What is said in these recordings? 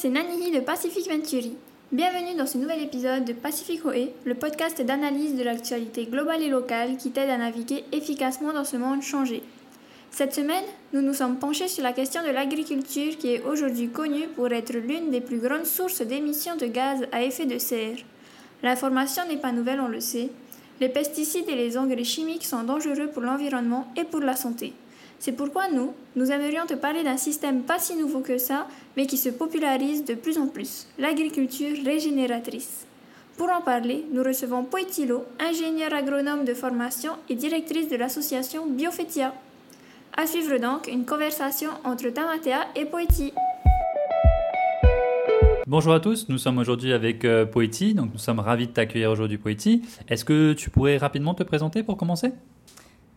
c'est Nanihi de Pacific Venturi. Bienvenue dans ce nouvel épisode de Pacific OE, le podcast d'analyse de l'actualité globale et locale qui t'aide à naviguer efficacement dans ce monde changé. Cette semaine, nous nous sommes penchés sur la question de l'agriculture qui est aujourd'hui connue pour être l'une des plus grandes sources d'émissions de gaz à effet de serre. L'information n'est pas nouvelle, on le sait. Les pesticides et les engrais chimiques sont dangereux pour l'environnement et pour la santé. C'est pourquoi nous, nous aimerions te parler d'un système pas si nouveau que ça, mais qui se popularise de plus en plus, l'agriculture régénératrice. Pour en parler, nous recevons Poetilo, ingénieure agronome de formation et directrice de l'association Biofetia. À suivre donc une conversation entre Tamatea et Poeti. Bonjour à tous, nous sommes aujourd'hui avec euh, donc nous sommes ravis de t'accueillir aujourd'hui Poeti. Est-ce que tu pourrais rapidement te présenter pour commencer?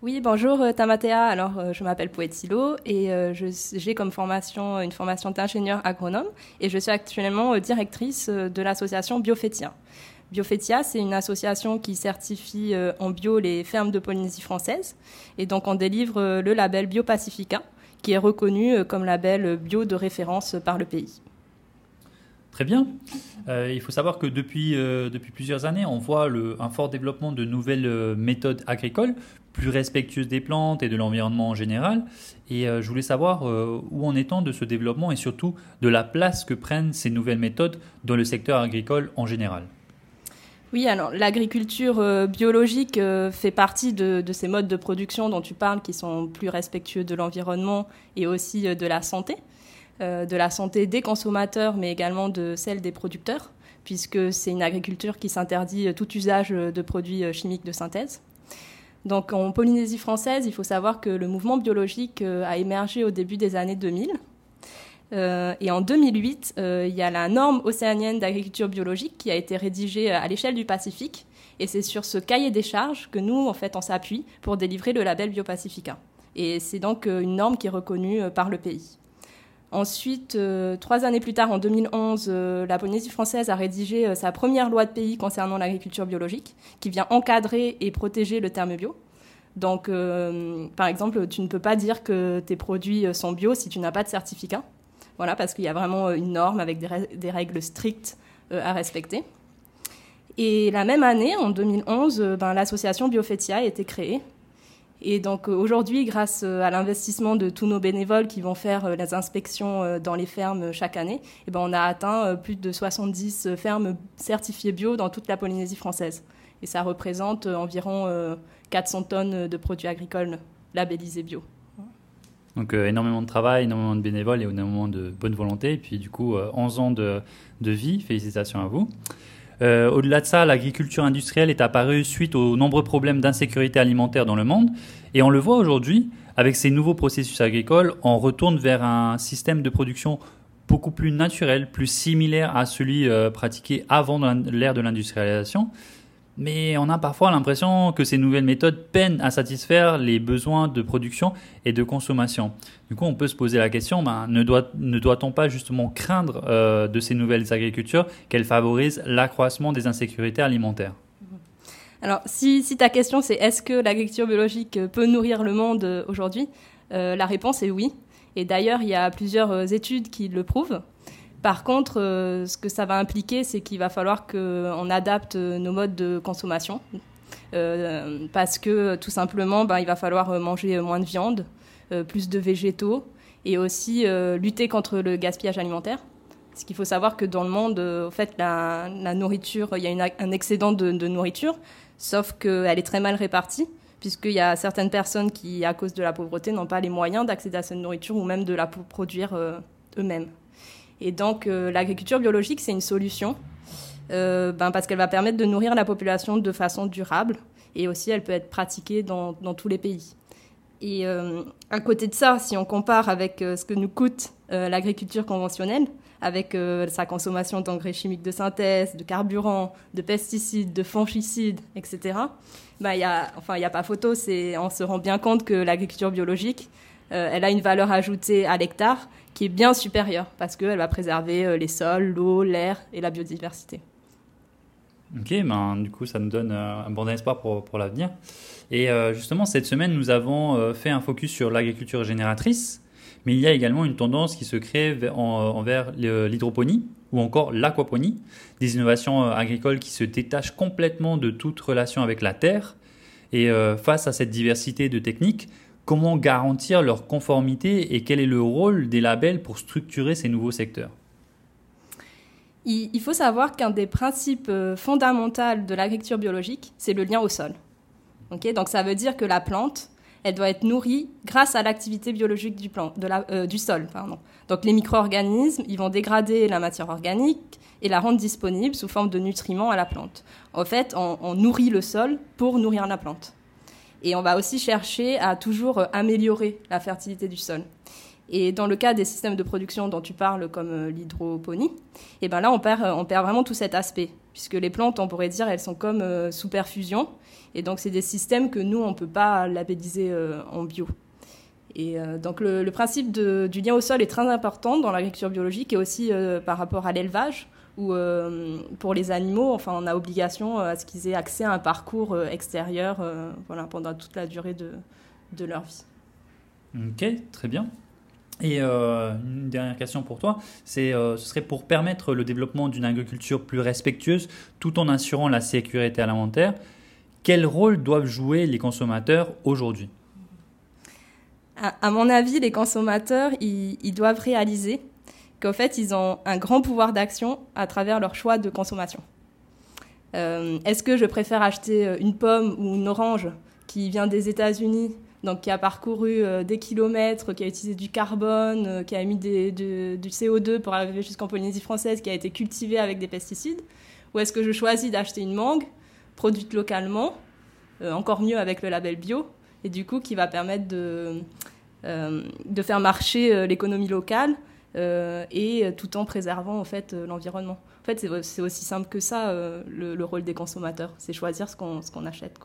Oui, bonjour euh, Tamatea. Alors, euh, je m'appelle Poetilo et euh, j'ai comme formation une formation d'ingénieur agronome et je suis actuellement directrice de l'association Biofetia. Biofetia, c'est une association qui certifie en bio les fermes de Polynésie française et donc on délivre le label Biopacifica qui est reconnu comme label bio de référence par le pays. Très bien. il faut savoir que depuis, depuis plusieurs années, on voit un fort développement de nouvelles méthodes agricoles, plus respectueuse des plantes et de l'environnement en général. Et euh, je voulais savoir euh, où en est-on de ce développement et surtout de la place que prennent ces nouvelles méthodes dans le secteur agricole en général? Oui, alors l'agriculture euh, biologique fait partie de, ces modes de production dont tu parles qui sont plus respectueux de l'environnement et aussi de la santé, de la santé des consommateurs mais également de celle des producteurs, puisque c'est une agriculture qui s'interdit tout usage de produits chimiques de synthèse. Donc en Polynésie française, il faut savoir que le mouvement biologique euh, a émergé au début des années 2000. Euh, et en 2008, euh, il y a la norme océanienne d'agriculture biologique qui a été rédigée à l'échelle du Pacifique. Et c'est sur ce cahier des charges que nous, en fait, on s'appuie pour délivrer le label Biopacifica. Et c'est donc une norme qui est reconnue par le pays. Ensuite, euh, trois années plus tard, en 2011, euh, la Polynésie française a rédigé euh, sa première loi de pays concernant l'agriculture biologique, qui vient encadrer et protéger le terme bio. Donc, par exemple, tu ne peux pas dire que tes produits sont bio si tu n'as pas de certificat. Voilà, parce qu'il y a vraiment une norme avec des, règles strictes à respecter. Et la même année, en 2011, ben, l'association Biofetia a été créée et donc euh, aujourd'hui, grâce euh, à l'investissement de tous nos bénévoles qui vont faire euh, les inspections dans les fermes chaque année, eh ben on a atteint plus de 70 fermes certifiées bio dans toute la Polynésie française. Et ça représente environ 400 tonnes de produits agricoles labellisés bio. Donc énormément de travail, énormément de bénévoles et énormément de bonne volonté. Et puis du coup, 11 ans de, de vie. Félicitations à vous. Euh, au-delà de ça, l'agriculture industrielle est apparue suite aux nombreux problèmes d'insécurité alimentaire dans le monde. Et on le voit aujourd'hui, avec ces nouveaux processus agricoles, on retourne vers un système de production beaucoup plus naturel, plus similaire à celui euh, pratiqué avant l'ère de l'industrialisation mais on a parfois l'impression que ces nouvelles méthodes peinent à satisfaire les besoins de production et de consommation. Du coup, on peut se poser la question, ben, ne doit-on pas justement craindre euh, de ces nouvelles agricultures qu'elles favorisent l'accroissement des insécurités alimentaires? Alors, si, ta question c'est est-ce que l'agriculture biologique peut nourrir le monde euh, aujourd'hui, euh, la réponse est oui. Et d'ailleurs, il y a plusieurs études qui le prouvent. Par contre, euh, ce que ça va impliquer, c'est qu'il va falloir qu'on adapte nos modes de consommation. Euh, parce que tout simplement, ben, il va falloir manger moins de viande, euh, plus de végétaux et aussi lutter contre le gaspillage alimentaire. Parce qu'il faut savoir que dans le monde, au fait, la, nourriture, il y a un excédent de, nourriture, sauf qu'elle est très mal répartie, puisqu'il y a certaines personnes qui, à cause de la pauvreté, n'ont pas les moyens d'accéder à cette nourriture ou même de la produire eux-mêmes. Et donc, euh, l'agriculture biologique, c'est une solution euh, ben, parce qu'elle va permettre de nourrir la population de façon durable et aussi elle peut être pratiquée dans, tous les pays. Et euh, à côté de ça, si on compare avec ce que nous coûte l'agriculture conventionnelle, avec sa consommation d'engrais chimiques de synthèse, de carburant, de pesticides, de fongicides, etc., ben, y enfin, il n'y a pas photo, on se rend bien compte que l'agriculture biologique, elle a une valeur ajoutée à l'hectare qui est bien supérieure parce qu'elle va préserver euh, les sols, l'eau, l'air et la biodiversité. Ok, ben, du coup, ça nous donne euh, un bon espoir pour, pour l'avenir. Et euh, justement, cette semaine, nous avons fait un focus sur l'agriculture génératrice. Mais il y a également une tendance qui se crée envers l'hydroponie ou encore l'aquaponie, des innovations agricoles qui se détachent complètement de toute relation avec la terre. Et face à cette diversité de techniques, comment garantir leur conformité et quel est le rôle des labels pour structurer ces nouveaux secteurs? Il faut savoir qu'un des principes euh, fondamentaux de l'agriculture biologique, c'est le lien au sol. Donc ça veut dire que la plante, elle doit être nourrie grâce à l'activité biologique du, euh, sol. Donc les micro-organismes, ils vont dégrader la matière organique et la rendre disponible sous forme de nutriments à la plante. En fait, on nourrit le sol pour nourrir la plante. Et on va aussi chercher à toujours euh, améliorer la fertilité du sol. Et dans le cas des systèmes de production dont tu parles, comme euh, l'hydroponie, et eh ben là, on perd, euh, on perd vraiment tout cet aspect, puisque les plantes, on pourrait dire, elles sont comme sous perfusion. Et donc, c'est des systèmes que nous, on ne peut pas labelliser en bio. Et donc, le, principe du lien au sol est très important dans l'agriculture biologique et aussi par rapport à l'élevage où euh, pour les animaux, enfin, on a obligation euh, à ce qu'ils aient accès à un parcours euh, extérieur voilà, pendant toute la durée de, de leur vie. Ok, très bien. Et une dernière question pour toi, c'est ce serait pour permettre le développement d'une agriculture plus respectueuse tout en assurant la sécurité alimentaire. Quel rôle doivent jouer les consommateurs aujourd'hui? À, à, mon avis, les consommateurs, ils, ils doivent réaliser qu'en fait, ils ont un grand pouvoir d'action à travers leur choix de consommation. Euh, est-ce que je préfère acheter euh, une pomme ou une orange qui vient des États-Unis, donc qui a parcouru euh, des kilomètres, qui a utilisé du carbone, qui a émis du CO2 pour arriver jusqu'en Polynésie française, qui a été cultivée avec des pesticides? Ou est-ce que je choisis d'acheter une mangue produite localement, encore mieux avec le label bio, et du coup qui va permettre de, faire marcher l'économie locale et tout en préservant en fait euh, l'environnement. En fait, c'est aussi simple que ça euh, le, rôle des consommateurs, c'est choisir ce qu'on qu'on achète.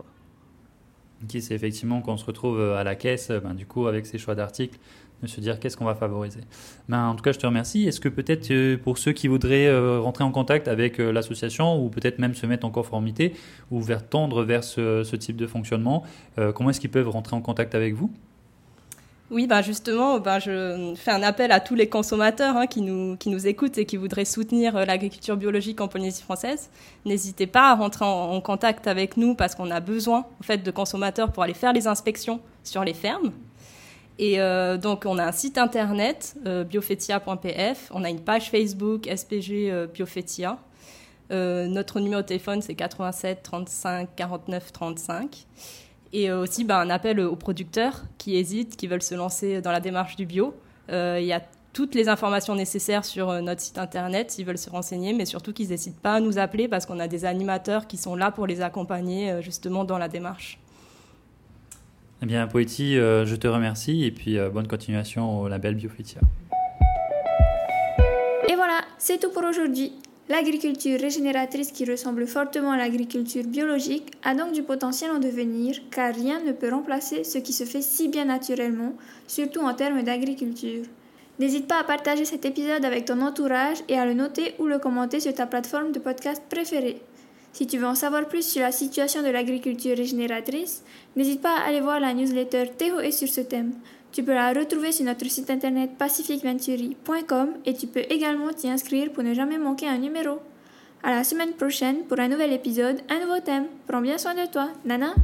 Okay, c'est effectivement quand on se retrouve à la caisse, ben, du coup avec ces choix d'articles, de se dire qu'est-ce qu'on va favoriser. Ben, en tout cas, je te remercie. Est-ce que peut-être pour ceux qui voudraient rentrer en contact avec l'association ou peut-être même se mettre en conformité ou vers tendre vers ce type de fonctionnement, comment est-ce qu'ils peuvent rentrer en contact avec vous? Oui, ben justement, ben je fais un appel à tous les consommateurs hein, qui, nous, qui nous écoutent et qui voudraient soutenir euh, l'agriculture biologique en Polynésie française. N'hésitez pas à rentrer en, contact avec nous parce qu'on a besoin en fait, de consommateurs pour aller faire les inspections sur les fermes. Et euh, donc, on a un site internet, euh, biofetia.pf, on a une page Facebook, SPG Biofetia. notre numéro de téléphone, c'est 87 35 49 35. Et euh, aussi bah, un appel aux producteurs qui hésitent, qui veulent se lancer dans la démarche du bio. Euh, il y a toutes les informations nécessaires sur euh, notre site internet s'ils veulent se renseigner, mais surtout qu'ils n'hésitent pas à nous appeler parce qu'on a des animateurs qui sont là pour les accompagner justement dans la démarche. Eh bien, Poétie, je te remercie et puis bonne continuation au label Biofetia. Et voilà, c'est tout pour aujourd'hui. L'agriculture régénératrice qui ressemble fortement à l'agriculture biologique a donc du potentiel en devenir car rien ne peut remplacer ce qui se fait si bien naturellement, surtout en termes d'agriculture. N'hésite pas à partager cet épisode avec ton entourage et à le noter ou le commenter sur ta plateforme de podcast préférée. Si tu veux en savoir plus sur la situation de l'agriculture régénératrice, n'hésite pas à aller voir la newsletter et sur ce thème. Tu peux la retrouver sur notre site internet pacificventuri.com et tu peux également t'y inscrire pour ne jamais manquer un numéro. À la semaine prochaine pour un nouvel épisode, un nouveau thème. Prends bien soin de toi. Nana